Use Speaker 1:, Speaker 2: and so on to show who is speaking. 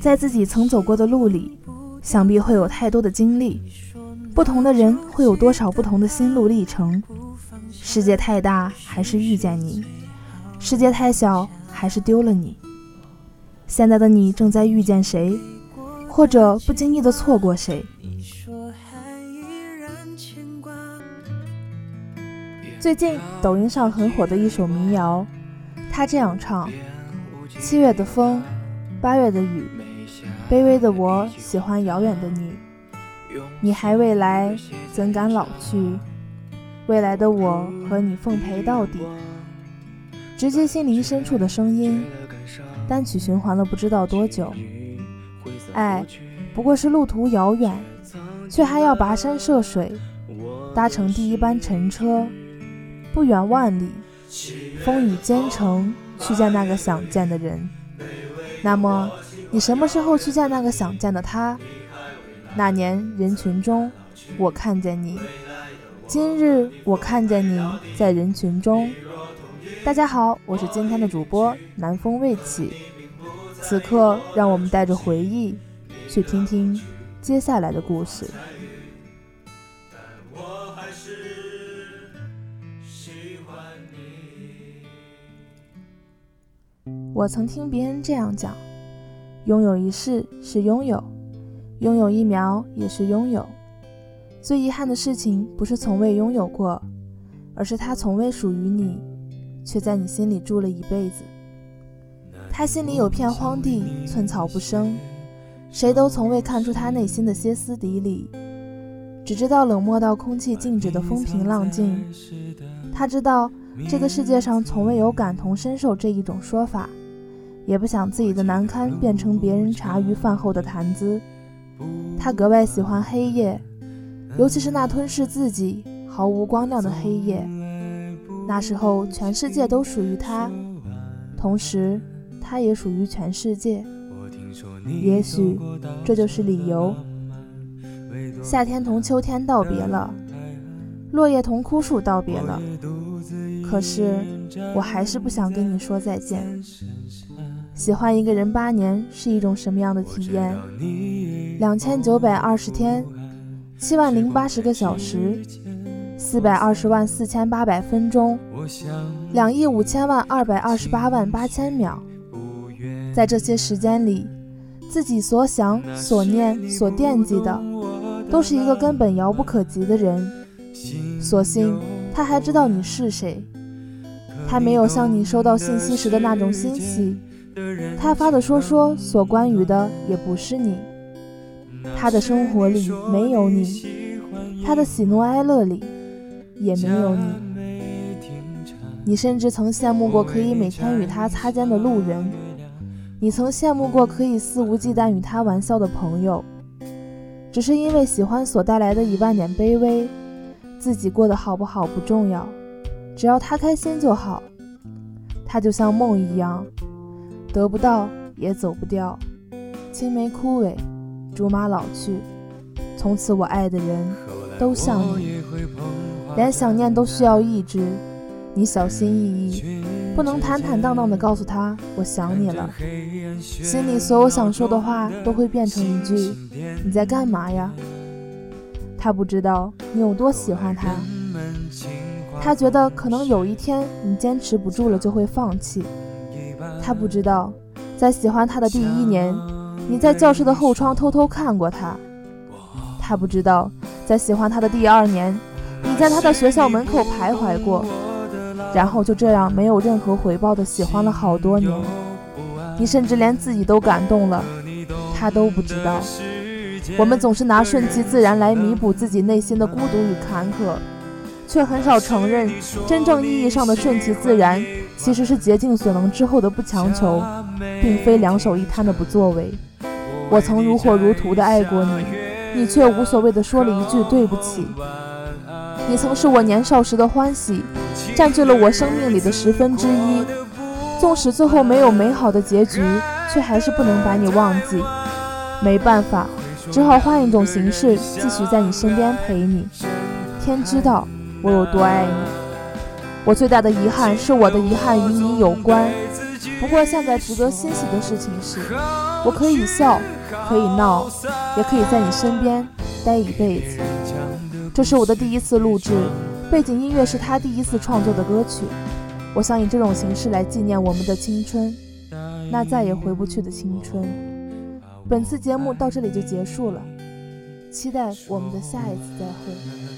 Speaker 1: 在自己曾走过的路里，想必会有太多的经历。不同的人会有多少不同的心路历程？世界太大，还是遇见你；世界太小，还是丢了你。现在的你正在遇见谁，或者不经意的错过谁？最近抖音上很火的一首民谣，他这样唱：七月的风，八月的雨，卑微的我喜欢遥远的你。你还未来，怎敢老去？未来的我和你奉陪到底。直接心灵深处的声音，单曲循环了不知道多久。爱不过是路途遥远，却还要跋山涉水，搭乘第一班乘车。不远万里，风雨兼程去见那个想见的人。那么，你什么时候去见那个想见的他？那年人群中，我看见你；今日我看见你在人群中。大家好，我是今天的主播南风未起。此刻，让我们带着回忆，去听听接下来的故事。我曾听别人这样讲：拥有一世是拥有，拥有一秒也是拥有。最遗憾的事情不是从未拥有过，而是它从未属于你，却在你心里住了一辈子。他心里有片荒地，寸草不生，谁都从未看出他内心的歇斯底里，只知道冷漠到空气静止的风平浪静。他知道这个世界上从未有感同身受这一种说法。也不想自己的难堪变成别人茶余饭后的谈资。他格外喜欢黑夜，尤其是那吞噬自己、毫无光亮的黑夜。那时候，全世界都属于他，同时，他也属于全世界。也许，这就是理由。夏天同秋天道别了，落叶同枯树道别了。可是，我还是不想跟你说再见。喜欢一个人八年是一种什么样的体验？两千九百二十天，七万零八十个小时，四百二十万四千八百分钟，两亿五千万二百二十八万八千秒。在这些时间里，自己所想、所念、所惦记的，都是一个根本遥不可及的人。所幸他还知道你是谁，他没有像你收到信息时的那种欣喜。他发的说说所关于的也不是你，他的生活里没有你，他的喜怒哀乐里也没有你。你甚至曾羡慕过可以每天与他擦肩的路人，你曾羡慕过可以肆无忌惮与他玩笑的朋友，只是因为喜欢所带来的一万点卑微，自己过得好不好不重要，只要他开心就好。他就像梦一样。得不到也走不掉，青梅枯萎，竹马老去，从此我爱的人都像你，连想念都需要抑制。你小心翼翼，不能坦坦荡荡地告诉他我想你了，心里所有想说的话都会变成一句你在干嘛呀？他不知道你有多喜欢他，他觉得可能有一天你坚持不住了就会放弃。他不知道，在喜欢他的第一年，你在教室的后窗偷偷看过他。他不知道，在喜欢他的第二年，你在他的学校门口徘徊过，然后就这样没有任何回报的喜欢了好多年。你甚至连自己都感动了，他都不知道。我们总是拿顺其自然来弥补自己内心的孤独与坎坷，却很少承认真正意义上的顺其自然。其实是竭尽所能之后的不强求，并非两手一摊的不作为。我曾如火如荼的爱过你，你却无所谓的说了一句对不起。你曾是我年少时的欢喜，占据了我生命里的十分之一。纵使最后没有美好的结局，却还是不能把你忘记。没办法，只好换一种形式继续在你身边陪你。天知道我有多爱你。我最大的遗憾是我的遗憾与你有关，不过现在值得欣喜的事情是，我可以笑，可以闹，也可以在你身边待一辈子。这是我的第一次录制，背景音乐是他第一次创作的歌曲。我想以这种形式来纪念我们的青春，那再也回不去的青春。本次节目到这里就结束了，期待我们的下一次再会。